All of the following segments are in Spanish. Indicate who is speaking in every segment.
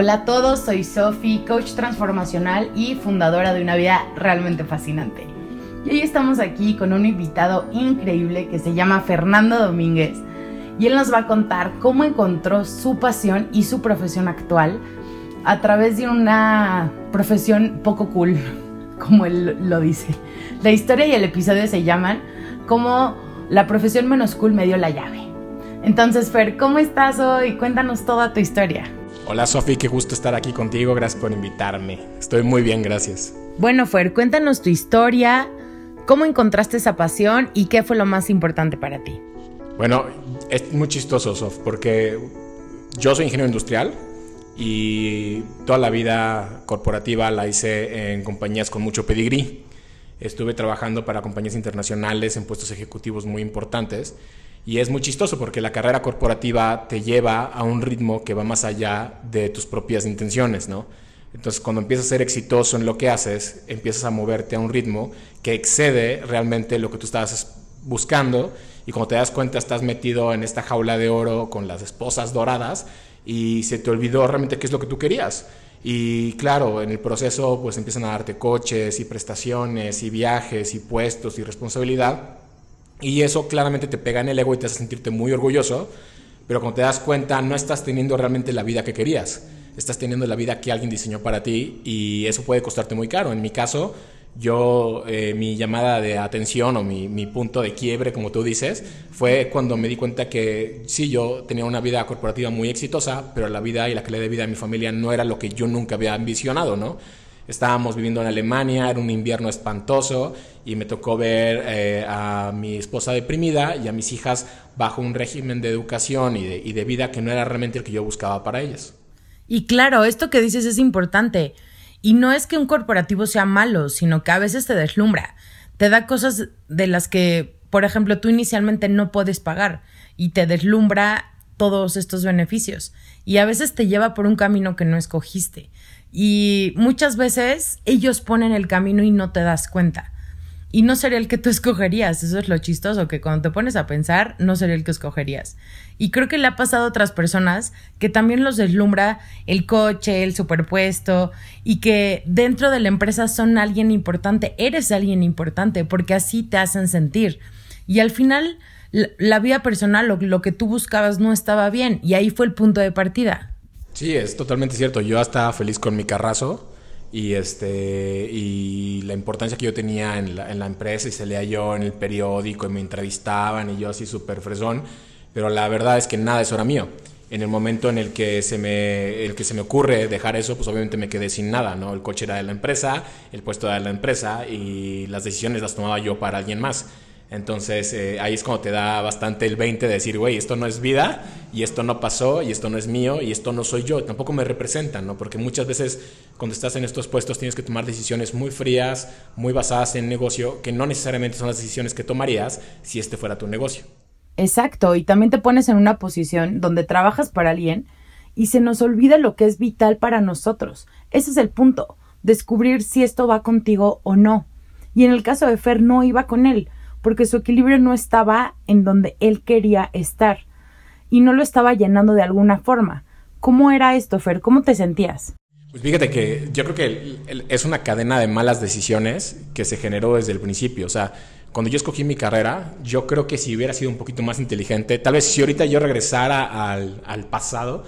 Speaker 1: Hola a todos, soy Sofi, coach transformacional y fundadora de una vida realmente fascinante. Y hoy estamos aquí con un invitado increíble que se llama Fernando Domínguez y él nos va a contar cómo encontró su pasión y su profesión actual a través de una profesión poco cool, como él lo dice. La historia y el episodio se llaman como la profesión menos cool me dio la llave. Entonces, Fer, ¿cómo estás hoy? Cuéntanos toda tu historia.
Speaker 2: Hola Sofi, qué gusto estar aquí contigo, gracias por invitarme. Estoy muy bien, gracias.
Speaker 1: Bueno, Fer, cuéntanos tu historia, cómo encontraste esa pasión y qué fue lo más importante para ti.
Speaker 2: Bueno, es muy chistoso, Sof, porque yo soy ingeniero industrial y toda la vida corporativa la hice en compañías con mucho pedigrí. Estuve trabajando para compañías internacionales en puestos ejecutivos muy importantes y es muy chistoso porque la carrera corporativa te lleva a un ritmo que va más allá de tus propias intenciones, ¿no? Entonces, cuando empiezas a ser exitoso en lo que haces, empiezas a moverte a un ritmo que excede realmente lo que tú estabas buscando y cuando te das cuenta estás metido en esta jaula de oro con las esposas doradas y se te olvidó realmente qué es lo que tú querías. Y claro, en el proceso pues empiezan a darte coches y prestaciones y viajes y puestos y responsabilidad y eso claramente te pega en el ego y te hace sentirte muy orgulloso, pero cuando te das cuenta no estás teniendo realmente la vida que querías, estás teniendo la vida que alguien diseñó para ti y eso puede costarte muy caro. En mi caso, yo, eh, mi llamada de atención o mi, mi, punto de quiebre, como tú dices, fue cuando me di cuenta que sí, yo tenía una vida corporativa muy exitosa, pero la vida y la calidad de vida de mi familia no era lo que yo nunca había ambicionado, ¿no? Estábamos viviendo en Alemania, era un invierno espantoso y me tocó ver eh, a mi esposa deprimida y a mis hijas bajo un régimen de educación y de, y de vida que no era realmente el que yo buscaba para ellas.
Speaker 1: Y claro, esto que dices es importante. Y no es que un corporativo sea malo, sino que a veces te deslumbra. Te da cosas de las que, por ejemplo, tú inicialmente no puedes pagar y te deslumbra todos estos beneficios. Y a veces te lleva por un camino que no escogiste. Y muchas veces ellos ponen el camino y no te das cuenta. Y no sería el que tú escogerías, eso es lo chistoso, que cuando te pones a pensar, no sería el que escogerías. Y creo que le ha pasado a otras personas que también los deslumbra el coche, el superpuesto, y que dentro de la empresa son alguien importante, eres alguien importante, porque así te hacen sentir. Y al final, la, vida personal, lo, lo que tú buscabas no estaba bien, y ahí fue el punto de partida.
Speaker 2: Sí, es totalmente cierto. Yo estaba feliz con mi carrazo y este y la importancia que yo tenía en la, en la empresa y se leía yo en el periódico y me entrevistaban y yo así súper fresón, pero la verdad es que nada eso era mío. En el momento en el que se me el que se me ocurre dejar eso, pues obviamente me quedé sin nada, ¿no? El coche era de la empresa, el puesto era de la empresa y las decisiones las tomaba yo para alguien más. Entonces eh, ahí es cuando te da bastante el 20 de decir, güey, esto no es vida y esto no pasó y esto no es mío y esto no soy yo, tampoco me representan, ¿no? Porque muchas veces cuando estás en estos puestos tienes que tomar decisiones muy frías, muy basadas en negocio, que no necesariamente son las decisiones que tomarías si este fuera tu negocio.
Speaker 1: Exacto, y también te pones en una posición donde trabajas para alguien y se nos olvida lo que es vital para nosotros. Ese es el punto, descubrir si esto va contigo o no. Y en el caso de Fer no iba con él porque su equilibrio no estaba en donde él quería estar y no lo estaba llenando de alguna forma. ¿Cómo era esto, Fer? ¿Cómo te sentías?
Speaker 2: Pues fíjate que yo creo que es una cadena de malas decisiones que se generó desde el principio. O sea, cuando yo escogí mi carrera, yo creo que si hubiera sido un poquito más inteligente, tal vez si ahorita yo regresara al, al pasado,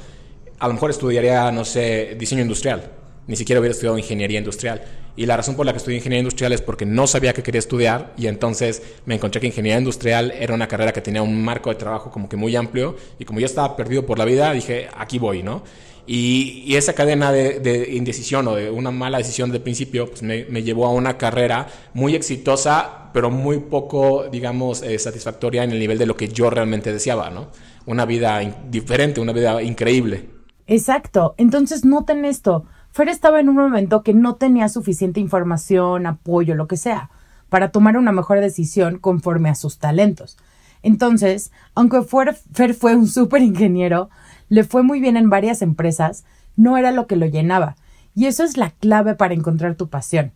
Speaker 2: a lo mejor estudiaría, no sé, diseño industrial ni siquiera hubiera estudiado ingeniería industrial. Y la razón por la que estudié ingeniería industrial es porque no sabía que quería estudiar y entonces me encontré que ingeniería industrial era una carrera que tenía un marco de trabajo como que muy amplio y como yo estaba perdido por la vida, dije, aquí voy, ¿no? Y, esa cadena de, indecisión o de una mala decisión de principio pues me, llevó a una carrera muy exitosa, pero muy poco, digamos, eh, satisfactoria en el nivel de lo que yo realmente deseaba, ¿no? Una vida diferente, una vida increíble.
Speaker 1: Exacto. Entonces noten esto Fer estaba en un momento que no tenía suficiente información, apoyo, lo que sea, para tomar una mejor decisión conforme a sus talentos. Entonces, aunque Fer fue un súper ingeniero, le fue muy bien en varias empresas, no era lo que lo llenaba. Y eso es la clave para encontrar tu pasión.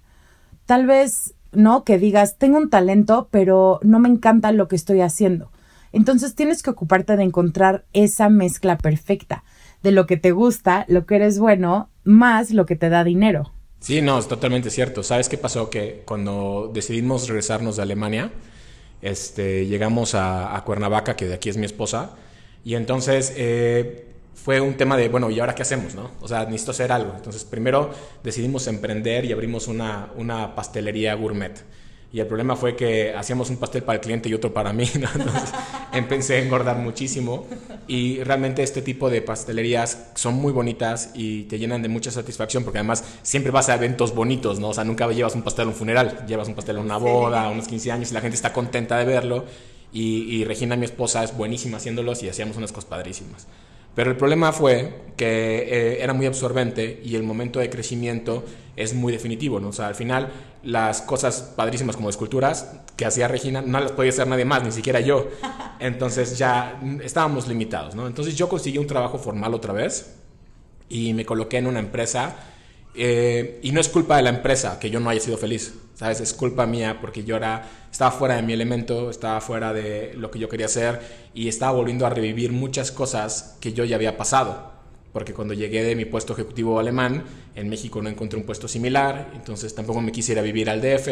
Speaker 1: Tal vez, ¿no? Que digas, tengo un talento, pero no me encanta lo que estoy haciendo. Entonces tienes que ocuparte de encontrar esa mezcla perfecta de lo que te gusta, lo que eres bueno, más lo que te da dinero.
Speaker 2: Sí, no, es totalmente cierto. ¿Sabes qué pasó? Que cuando decidimos regresarnos de Alemania, este, llegamos a, Cuernavaca, que de aquí es mi esposa, y entonces eh, fue un tema de, bueno, ¿y ahora qué hacemos? No? O sea, necesito hacer algo. Entonces, primero decidimos emprender y abrimos una, una pastelería gourmet. Y el problema fue que hacíamos un pastel para el cliente y otro para mí. Entonces empecé a engordar muchísimo. Y realmente este tipo de pastelerías son muy bonitas y te llenan de mucha satisfacción porque además siempre vas a eventos bonitos, ¿no? O sea, nunca llevas un pastel a un funeral, llevas un pastel a una boda, a unos 15 años y la gente está contenta de verlo. Y, y Regina, mi esposa, es buenísima haciéndolos y hacíamos unas cosas padrísimas. Pero el problema fue que eh, era muy absorbente y el momento de crecimiento es muy definitivo, ¿no? O sea, al final las cosas padrísimas como esculturas que hacía Regina no las podía hacer nadie más, ni siquiera yo. Entonces ya estábamos limitados, ¿no? Entonces yo conseguí un trabajo formal otra vez y me coloqué en una empresa eh, y no es culpa de la empresa que yo no haya sido feliz, ¿sabes? Es culpa mía porque yo era, estaba fuera de mi elemento, estaba fuera de lo que yo quería hacer y estaba volviendo a revivir muchas cosas que yo ya había pasado. Porque cuando llegué de mi puesto ejecutivo alemán, en México no encontré un puesto similar, entonces tampoco me quisiera vivir al DF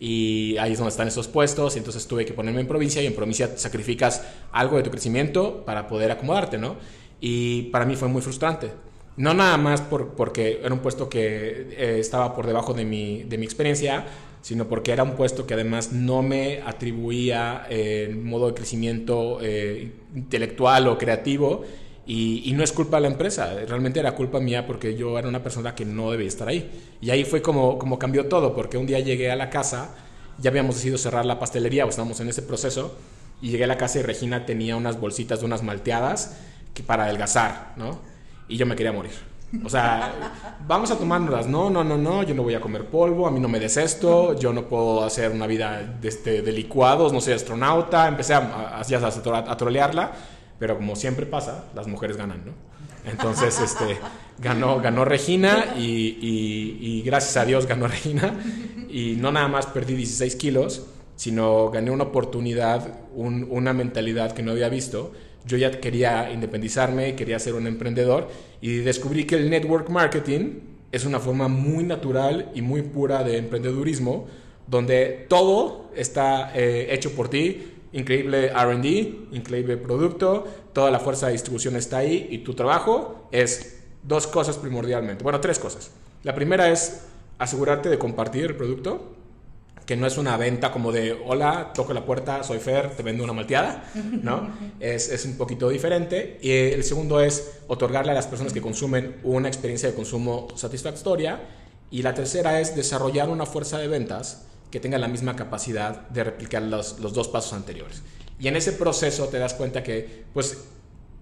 Speaker 2: y ahí es donde están esos puestos, y entonces tuve que ponerme en provincia y en provincia sacrificas algo de tu crecimiento para poder acomodarte, ¿no? Y para mí fue muy frustrante no nada más por, porque era un puesto que eh, estaba por debajo de mi, de mi experiencia, sino porque era un puesto que además no me atribuía eh, modo de crecimiento eh, intelectual o creativo. Y, no es culpa de la empresa, realmente era culpa mía porque yo era una persona que no debía estar ahí. Y ahí fue como, como cambió todo, porque un día llegué a la casa, ya habíamos decidido cerrar la pastelería, o estábamos en ese proceso, y llegué a la casa y Regina tenía unas bolsitas de unas malteadas que para adelgazar, ¿no? Y yo me quería morir. O sea, vamos a tomárnoslas. No, no, no, no, yo no voy a comer polvo, a mí no me des esto, yo no puedo hacer una vida de, este, de licuados, no soy astronauta. Empecé a, a, a, trolearla, pero como siempre pasa, las mujeres ganan, ¿no? Entonces, este, ganó, ganó Regina y, y, gracias a Dios ganó Regina. Y no nada más perdí 16 kilos, sino gané una oportunidad, una mentalidad que no había visto yo ya quería independizarme, quería ser un emprendedor y descubrí que el network marketing es una forma muy natural y muy pura de emprendedurismo, donde todo está eh, hecho por ti, increíble RD, increíble producto, toda la fuerza de distribución está ahí y tu trabajo es dos cosas primordialmente, bueno, tres cosas. La primera es asegurarte de compartir el producto, que no es una venta como de, hola, toco la puerta, soy Fer, te vendo una malteada, ¿no? es, es, un poquito diferente. Y el segundo es otorgarle a las personas que consumen una experiencia de consumo satisfactoria. Y la tercera es desarrollar una fuerza de ventas que tenga la misma capacidad de replicar los, los dos pasos anteriores. Y en ese proceso te das cuenta que, pues,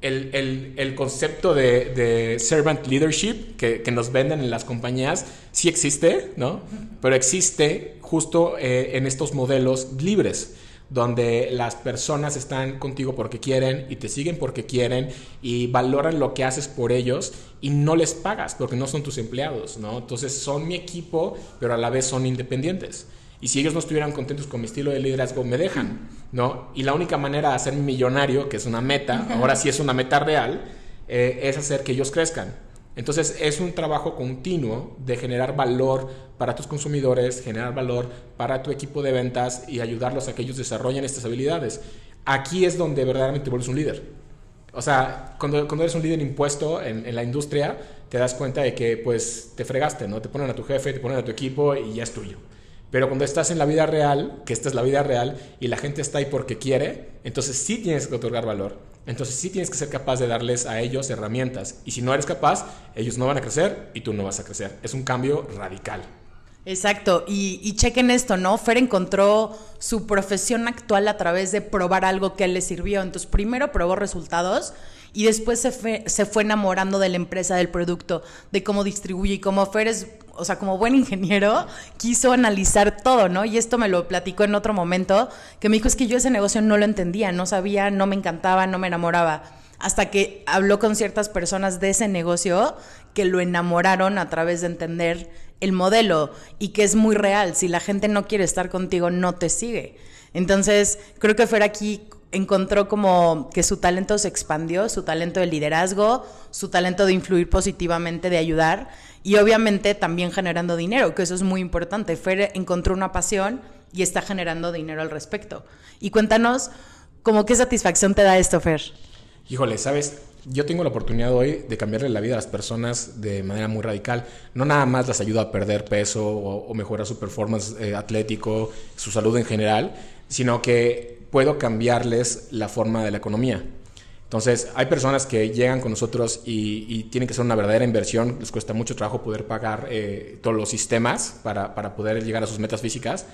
Speaker 2: el, el, concepto de, servant leadership que, que, nos venden en las compañías sí existe, ¿no? Pero existe justo eh, en estos modelos libres donde las personas están contigo porque quieren y te siguen porque quieren y valoran lo que haces por ellos y no les pagas porque no son tus empleados, ¿no? Entonces son mi equipo, pero a la vez son independientes. Y si ellos no estuvieran contentos con mi estilo de liderazgo, me dejan, ¿no? Y la única manera de hacerme millonario, que es una meta, ahora sí es una meta real, eh, es hacer que ellos crezcan. Entonces es un trabajo continuo de generar valor para tus consumidores, generar valor para tu equipo de ventas y ayudarlos a que ellos desarrollen estas habilidades. Aquí es donde verdaderamente vuelves un líder. O sea, cuando, cuando eres un líder impuesto en, en, la industria, te das cuenta de que pues te fregaste, ¿no? Te ponen a tu jefe, te ponen a tu equipo y ya es tuyo. Pero cuando estás en la vida real, que esta es la vida real, y la gente está ahí porque quiere, entonces sí tienes que otorgar valor. Entonces sí tienes que ser capaz de darles a ellos herramientas. Y si no eres capaz, ellos no van a crecer y tú no vas a crecer. Es un cambio radical.
Speaker 1: Exacto, y, y, chequen esto, ¿no? Fer encontró su profesión actual a través de probar algo que le sirvió. Entonces, primero probó resultados y después se fue, se fue enamorando de la empresa, del producto, de cómo distribuye. Y como Fer es o sea, como buen ingeniero, quiso analizar todo, ¿no? Y esto me lo platicó en otro momento, que me dijo, es que yo ese negocio no lo entendía, no sabía, no me encantaba, no me enamoraba. Hasta que habló con ciertas personas de ese negocio que lo enamoraron a través de entender el modelo y que es muy real. Si la gente no quiere estar contigo, no te sigue. Entonces, creo que Fer aquí encontró como que su talento se expandió, su talento de liderazgo, su talento de influir positivamente, de ayudar y obviamente también generando dinero, que eso es muy importante. Fer encontró una pasión y está generando dinero al respecto. Y cuéntanos, ¿cómo qué satisfacción te da esto, Fer?
Speaker 2: Híjole, ¿sabes? Yo tengo la oportunidad hoy de cambiarle la vida a las personas de manera muy radical. No nada más las ayuda a perder peso o, mejorar su performance eh, atlético, su salud en general, sino que puedo cambiarles la forma de la economía. Entonces, hay personas que llegan con nosotros y, tienen que ser una verdadera inversión, les cuesta mucho trabajo poder pagar eh, todos los sistemas para, para, poder llegar a sus metas físicas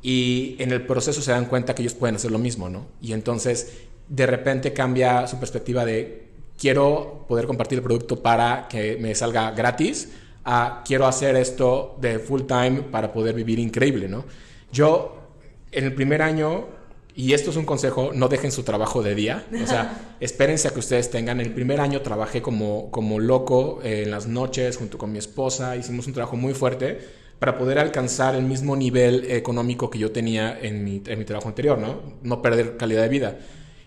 Speaker 2: y en el proceso se dan cuenta que ellos pueden hacer lo mismo, ¿no? Y entonces, de repente cambia su perspectiva de quiero poder compartir el producto para que me salga gratis a quiero hacer esto de full time para poder vivir increíble, ¿no? Yo, en el primer año, y esto es un consejo, no dejen su trabajo de día. O sea, espérense a que ustedes tengan. El primer año trabajé como, como loco eh, en las noches junto con mi esposa. Hicimos un trabajo muy fuerte para poder alcanzar el mismo nivel económico que yo tenía en mi, en mi trabajo anterior, ¿no? No perder calidad de vida.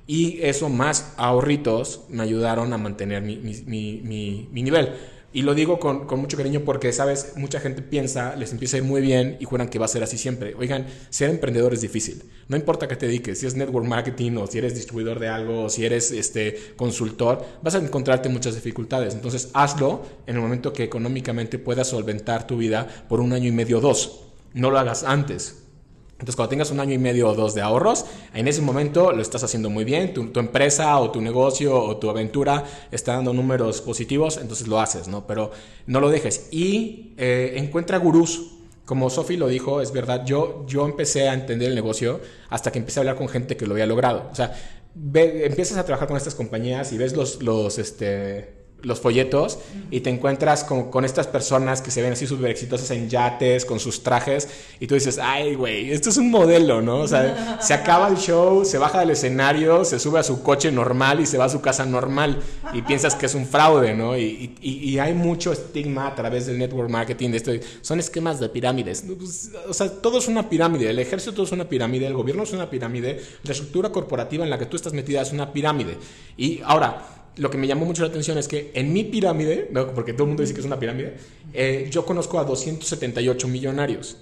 Speaker 2: Y eso más ahorritos me ayudaron a mantener mi, mi, mi, mi nivel. Y lo digo con, con, mucho cariño porque, sabes, mucha gente piensa, les empieza muy bien y juran que va a ser así siempre. Oigan, ser emprendedor es difícil. No importa que te dediques, si es network marketing o si eres distribuidor de algo o si eres este, consultor, vas a encontrarte muchas dificultades. Entonces, hazlo en el momento que económicamente puedas solventar tu vida por un año y medio o dos. No lo hagas antes entonces, cuando tengas un año y medio o dos de ahorros, en ese momento lo estás haciendo muy bien, tu, empresa o tu negocio o tu aventura está dando números positivos, entonces lo haces, ¿no? Pero no lo dejes. Y eh, encuentra gurús. Como Sofi lo dijo, es verdad, yo, yo empecé a entender el negocio hasta que empecé a hablar con gente que lo había logrado. O sea, empiezas a trabajar con estas compañías y ves los, los, este, los folletos y te encuentras con, con, estas personas que se ven así súper exitosas en yates, con sus trajes, y tú dices, ay, güey, esto es un modelo, ¿no? O sea, se acaba el show, se baja del escenario, se sube a su coche normal y se va a su casa normal, y piensas que es un fraude, ¿no? Y, y, y hay mucho estigma a través del network marketing de esto, son esquemas de pirámides. Pues, o sea, todo es una pirámide, el ejército es una pirámide, el gobierno es una pirámide, la estructura corporativa en la que tú estás metida es una pirámide. Y ahora, lo que me llamó mucho la atención es que en mi pirámide, porque todo el mundo dice que es una pirámide, eh, yo conozco a 278 millonarios.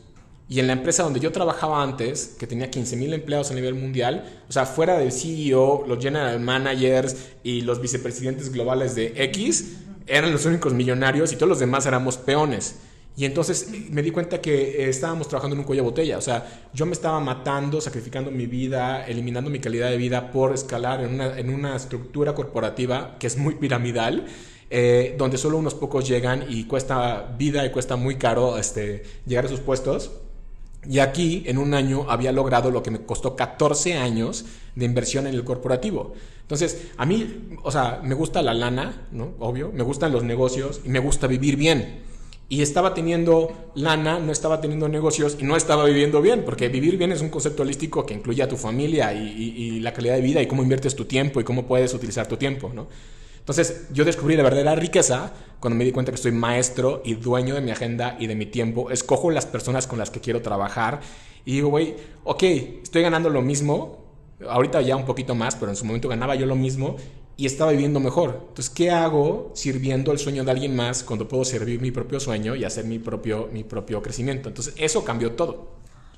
Speaker 2: Y en la empresa donde yo trabajaba antes, que tenía 15 mil empleados a nivel mundial, o sea, fuera del CEO, los general managers y los vicepresidentes globales de X, eran los únicos millonarios y todos los demás éramos peones. Y entonces me di cuenta que eh, estábamos trabajando en un cuello de botella. O sea, yo me estaba matando, sacrificando mi vida, eliminando mi calidad de vida por escalar en una, en una estructura corporativa que es muy piramidal. Eh, donde solo unos pocos llegan y cuesta vida y cuesta muy caro este, llegar a sus puestos. Y aquí, en un año, había logrado lo que me costó 14 años de inversión en el corporativo. Entonces, a mí, o sea, me gusta la lana, ¿no? Obvio, me gustan los negocios y me gusta vivir bien y estaba teniendo lana, no estaba teniendo negocios y no estaba viviendo bien, porque vivir bien es un concepto holístico que incluye a tu familia y, la calidad de vida y cómo inviertes tu tiempo y cómo puedes utilizar tu tiempo, ¿no? Entonces yo descubrí la verdadera riqueza cuando me di cuenta que soy maestro y dueño de mi agenda y de mi tiempo, escojo las personas con las que quiero trabajar y digo, güey, ok, estoy ganando lo mismo, ahorita ya un poquito más, pero en su momento ganaba yo lo mismo y estaba viviendo mejor. Entonces, ¿qué hago sirviendo el sueño de alguien más cuando puedo servir mi propio sueño y hacer mi propio, mi propio crecimiento? Entonces, eso cambió todo.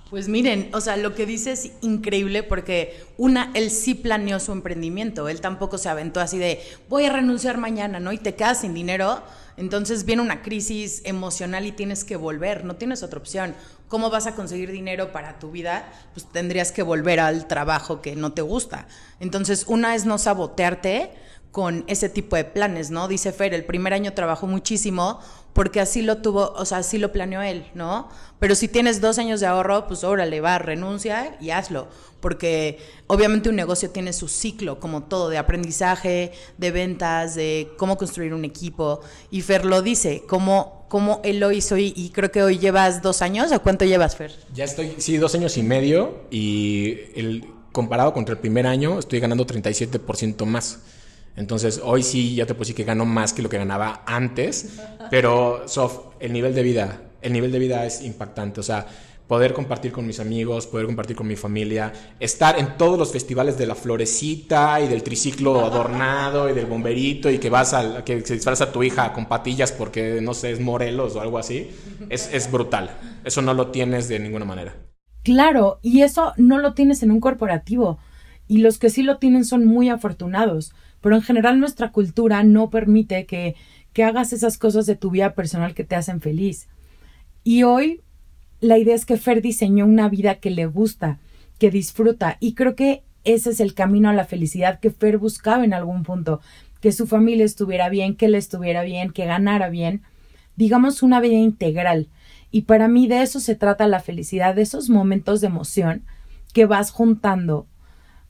Speaker 1: Pues miren, o sea, lo que dice es increíble porque una, él sí planeó su emprendimiento, él tampoco se aventó así de voy a renunciar mañana, ¿no? Y te quedas sin dinero, entonces viene una crisis emocional y tienes que volver, no tienes otra opción. ¿Cómo vas a conseguir dinero para tu vida? Pues tendrías que volver al trabajo que no te gusta. Entonces, una es no sabotearte con ese tipo de planes, ¿no? Dice Fer, el primer año trabajó muchísimo porque así lo tuvo, o sea, así lo planeó él, ¿no? Pero si tienes dos años de ahorro, pues órale, va, renuncia y hazlo, porque obviamente un negocio tiene su ciclo, como todo, de aprendizaje, de ventas, de cómo construir un equipo, y Fer lo dice, cómo, cómo él lo hizo, y, creo que hoy llevas dos años, ¿o cuánto llevas, Fer?
Speaker 2: Ya estoy, sí, dos años y medio, y comparado contra el primer año, estoy ganando 37% más. Entonces, hoy sí ya te puedo decir que gano más que lo que ganaba antes, pero Sof, el nivel de vida, el nivel de vida es impactante. O sea, poder compartir con mis amigos, poder compartir con mi familia, estar en todos los festivales de la florecita y del triciclo adornado y del bomberito y que vas a que se disfraza tu hija con patillas porque no sé, es Morelos o algo así, es, es brutal. Eso no lo tienes de ninguna manera.
Speaker 1: Claro, y eso no lo tienes en un corporativo. Y los que sí lo tienen son muy afortunados. Pero en general nuestra cultura no permite que, que hagas esas cosas de tu vida personal que te hacen feliz. Y hoy la idea es que Fer diseñó una vida que le gusta, que disfruta, y creo que ese es el camino a la felicidad que Fer buscaba en algún punto, que su familia estuviera bien, que él estuviera bien, que ganara bien, digamos una vida integral. Y para mí de eso se trata la felicidad, de esos momentos de emoción que vas juntando,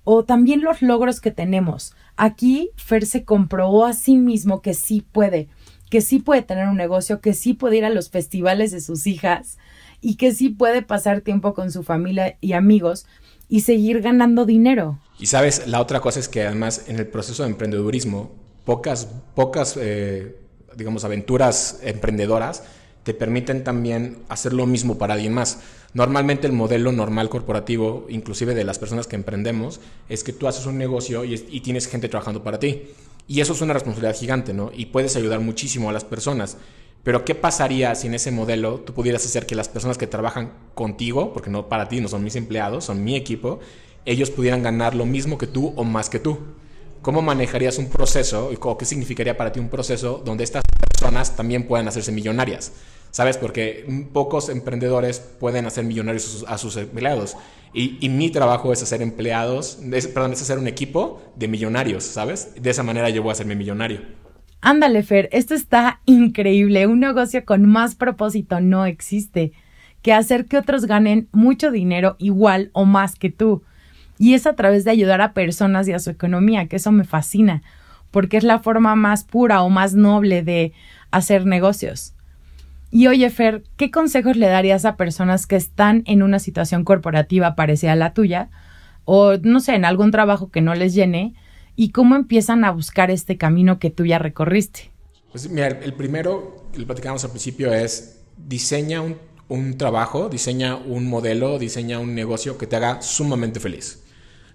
Speaker 1: o también los logros que tenemos. Aquí Fer se comprobó a sí mismo que sí puede, que sí puede tener un negocio, que sí puede ir a los festivales de sus hijas, y que sí puede pasar tiempo con su familia y amigos y seguir ganando dinero.
Speaker 2: Y sabes, la otra cosa es que además en el proceso de emprendedurismo, pocas, pocas, eh, digamos, aventuras emprendedoras te permiten también hacer lo mismo para alguien más. Normalmente el modelo normal corporativo, inclusive de las personas que emprendemos, es que tú haces un negocio y, tienes gente trabajando para ti. Y eso es una responsabilidad gigante, ¿no? Y puedes ayudar muchísimo a las personas. Pero ¿qué pasaría si en ese modelo tú pudieras hacer que las personas que trabajan contigo, porque no para ti, no son mis empleados, son mi equipo, ellos pudieran ganar lo mismo que tú o más que tú? ¿Cómo manejarías un proceso o qué significaría para ti un proceso donde estas personas también puedan hacerse millonarias? ¿Sabes? Porque pocos emprendedores pueden hacer millonarios a sus empleados. Y, mi trabajo es hacer empleados, perdón, es hacer un equipo de millonarios, ¿sabes? De esa manera yo voy a hacerme millonario.
Speaker 1: Ándale, Fer, esto está increíble. Un negocio con más propósito no existe que hacer que otros ganen mucho dinero igual o más que tú. Y es a través de ayudar a personas y a su economía, que eso me fascina, porque es la forma más pura o más noble de hacer negocios. Y oye, Fer, ¿qué consejos le darías a personas que están en una situación corporativa parecida a la tuya? O, no sé, en algún trabajo que no les llene, y cómo empiezan a buscar este camino que tú ya recorriste.
Speaker 2: Pues mira, el primero que platicamos al principio es diseña un, trabajo, diseña un modelo, diseña un negocio que te haga sumamente feliz.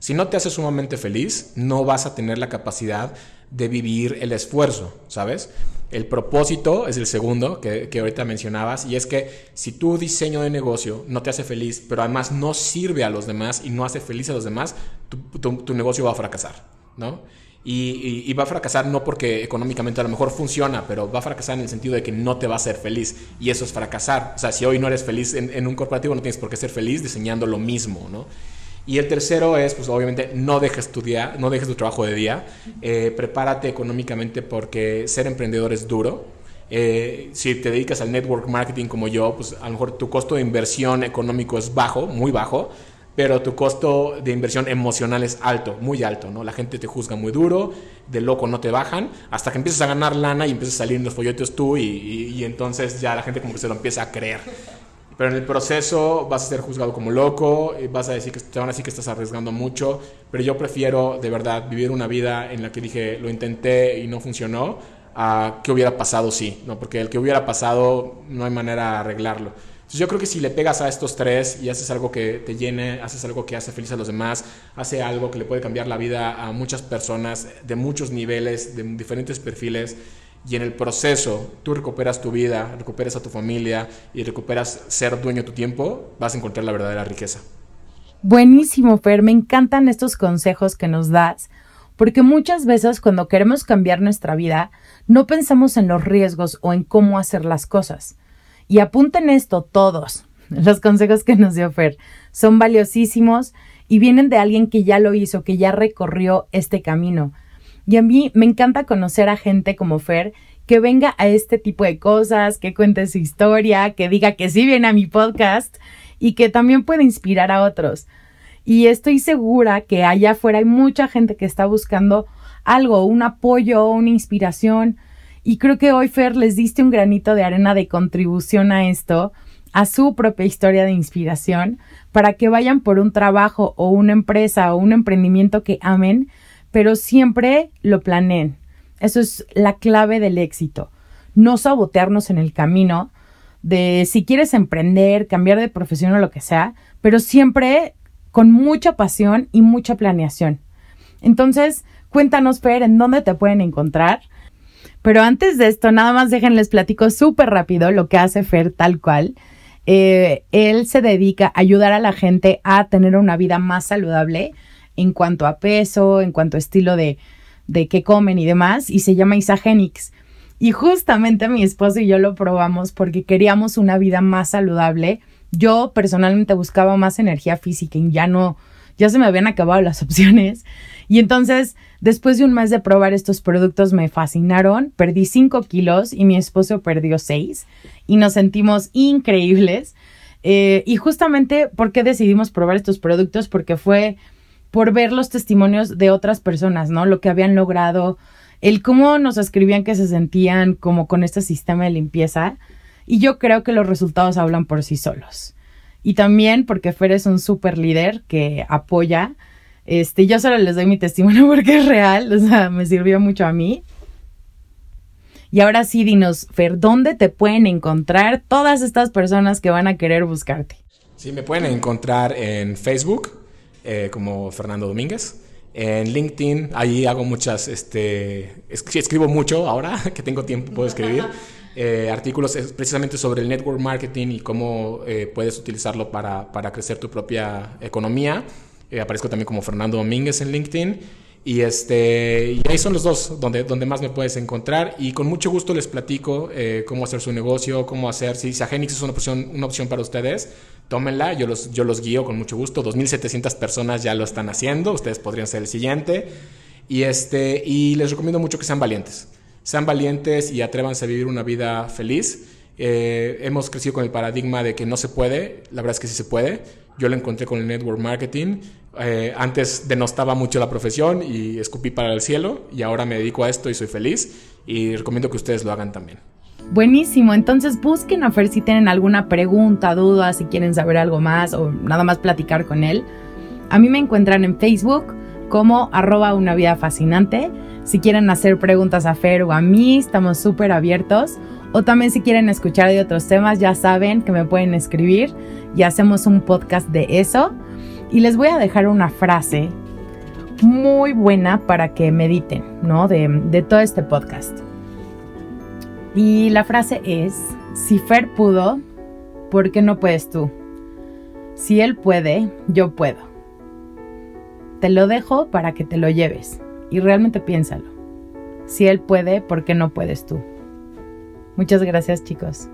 Speaker 2: Si no te hace sumamente feliz, no vas a tener la capacidad de vivir el esfuerzo, ¿sabes? El propósito es el segundo que, que, ahorita mencionabas y es que si tu diseño de negocio no te hace feliz, pero además no sirve a los demás y no hace feliz a los demás, tu, tu, negocio va a fracasar. ¿no? Y, va a fracasar no porque económicamente a lo mejor funciona, pero va a fracasar en el sentido de que no te va a hacer feliz. Y eso es fracasar. O sea, si hoy no eres feliz en, un corporativo, no tienes por qué ser feliz diseñando lo mismo, ¿no? Y el tercero es, pues obviamente, no dejes tu día, no dejes tu trabajo de día. Eh, prepárate económicamente porque ser emprendedor es duro. Eh, si te dedicas al network marketing como yo, pues a lo mejor tu costo de inversión económico es bajo, muy bajo pero tu costo de inversión emocional es alto, muy alto, ¿no? La gente te juzga muy duro, de loco no te bajan, hasta que empiezas a ganar lana y empiezas a salir en los folletos tú y, y, entonces ya la gente como que se lo empieza a creer. Pero en el proceso vas a ser juzgado como loco, y vas a decir que te van a decir que estás arriesgando mucho, pero yo prefiero de verdad vivir una vida en la que dije, lo intenté y no funcionó, a que hubiera pasado sí, ¿no? Porque el que hubiera pasado no hay manera de arreglarlo yo creo que si le pegas a estos tres y haces algo que te llene, haces algo que hace feliz a los demás, hace algo que le puede cambiar la vida a muchas personas de muchos niveles, de diferentes perfiles, y en el proceso tú recuperas tu vida, recuperas a tu familia y recuperas ser dueño de tu tiempo, vas a encontrar la verdadera riqueza.
Speaker 1: Buenísimo, Fer, me encantan estos consejos que nos das, porque muchas veces cuando queremos cambiar nuestra vida, no pensamos en los riesgos o en cómo hacer las cosas y apunten esto todos. Los consejos que nos dio Fer son valiosísimos y vienen de alguien que ya lo hizo, que ya recorrió este camino. Y a mí me encanta conocer a gente como Fer que venga a este tipo de cosas, que cuente su historia, que diga que sí viene a mi podcast y que también puede inspirar a otros. Y estoy segura que allá afuera hay mucha gente que está buscando algo, un apoyo, una inspiración, y creo que hoy, Fer, les diste un granito de arena de contribución a esto, a su propia historia de inspiración, para que vayan por un trabajo o una empresa o un emprendimiento que amen, pero siempre lo planeen. Eso es la clave del éxito. No sabotearnos en el camino, de si quieres emprender, cambiar de profesión o lo que sea, pero siempre con mucha pasión y mucha planeación. Entonces, cuéntanos, Fer, en dónde te pueden encontrar. Pero antes de esto, nada más déjenles platico súper rápido lo que hace Fer tal cual. Eh, él se dedica a ayudar a la gente a tener una vida más saludable en cuanto a peso, en cuanto a estilo de, de qué comen y demás, y se llama Isagenix. Y justamente mi esposo y yo lo probamos porque queríamos una vida más saludable. Yo personalmente buscaba más energía física y ya no, ya se me habían acabado las opciones. Y entonces, después de un mes de probar estos productos, me fascinaron. Perdí 5 kilos y mi esposo perdió 6 y nos sentimos increíbles. Eh, y justamente, ¿por qué decidimos probar estos productos? Porque fue por ver los testimonios de otras personas, ¿no? Lo que habían logrado, el cómo nos escribían que se sentían como con este sistema de limpieza. Y yo creo que los resultados hablan por sí solos. Y también porque Fer es un super líder que apoya. Este, yo solo les doy mi testimonio porque es real, o sea, me sirvió mucho a mí. Y ahora sí, dinos, Fer, ¿dónde te pueden encontrar todas estas personas que van a querer buscarte?
Speaker 2: Sí, me pueden encontrar en Facebook eh, como Fernando Domínguez. En LinkedIn, ahí hago muchas, este, escribo mucho ahora que tengo tiempo, puedo escribir. Eh, artículos precisamente sobre el network marketing y cómo eh, puedes utilizarlo para, para, crecer tu propia economía. Eh, aparezco también como Fernando Domínguez en LinkedIn. Y, este, y ahí son los dos donde, donde más me puedes encontrar. Y con mucho gusto les platico cómo hacer su negocio, cómo hacer. Si Sagenix es una opción, una opción para ustedes, tómenla, yo los, yo los guío con mucho gusto. 2.700 personas ya lo están haciendo, ustedes podrían ser el siguiente. Y, este, y les recomiendo mucho que sean valientes. Sean valientes y atrévanse a vivir una vida feliz. Eh, hemos crecido con el paradigma de que no se puede, la verdad es que sí se puede. Yo lo encontré con el network marketing. Eh, antes denostaba mucho la profesión y escupí para el cielo y ahora me dedico a esto y soy feliz y recomiendo que ustedes lo hagan también.
Speaker 1: Buenísimo, entonces busquen a Fer si tienen alguna pregunta, duda, si quieren saber algo más o nada más platicar con él. A mí me encuentran en Facebook como arroba una vida fascinante. Si quieren hacer preguntas a Fer o a mí, estamos súper abiertos. O también si quieren escuchar de otros temas, ya saben que me pueden escribir y hacemos un podcast de eso. Y les voy a dejar una frase muy buena para que mediten, ¿no? De, de todo este podcast. Y la frase es, si Fer pudo, ¿por qué no puedes tú? Si él puede, yo puedo. Te lo dejo para que te lo lleves y realmente piénsalo. Si él puede, ¿por qué no puedes tú? Muchas gracias chicos.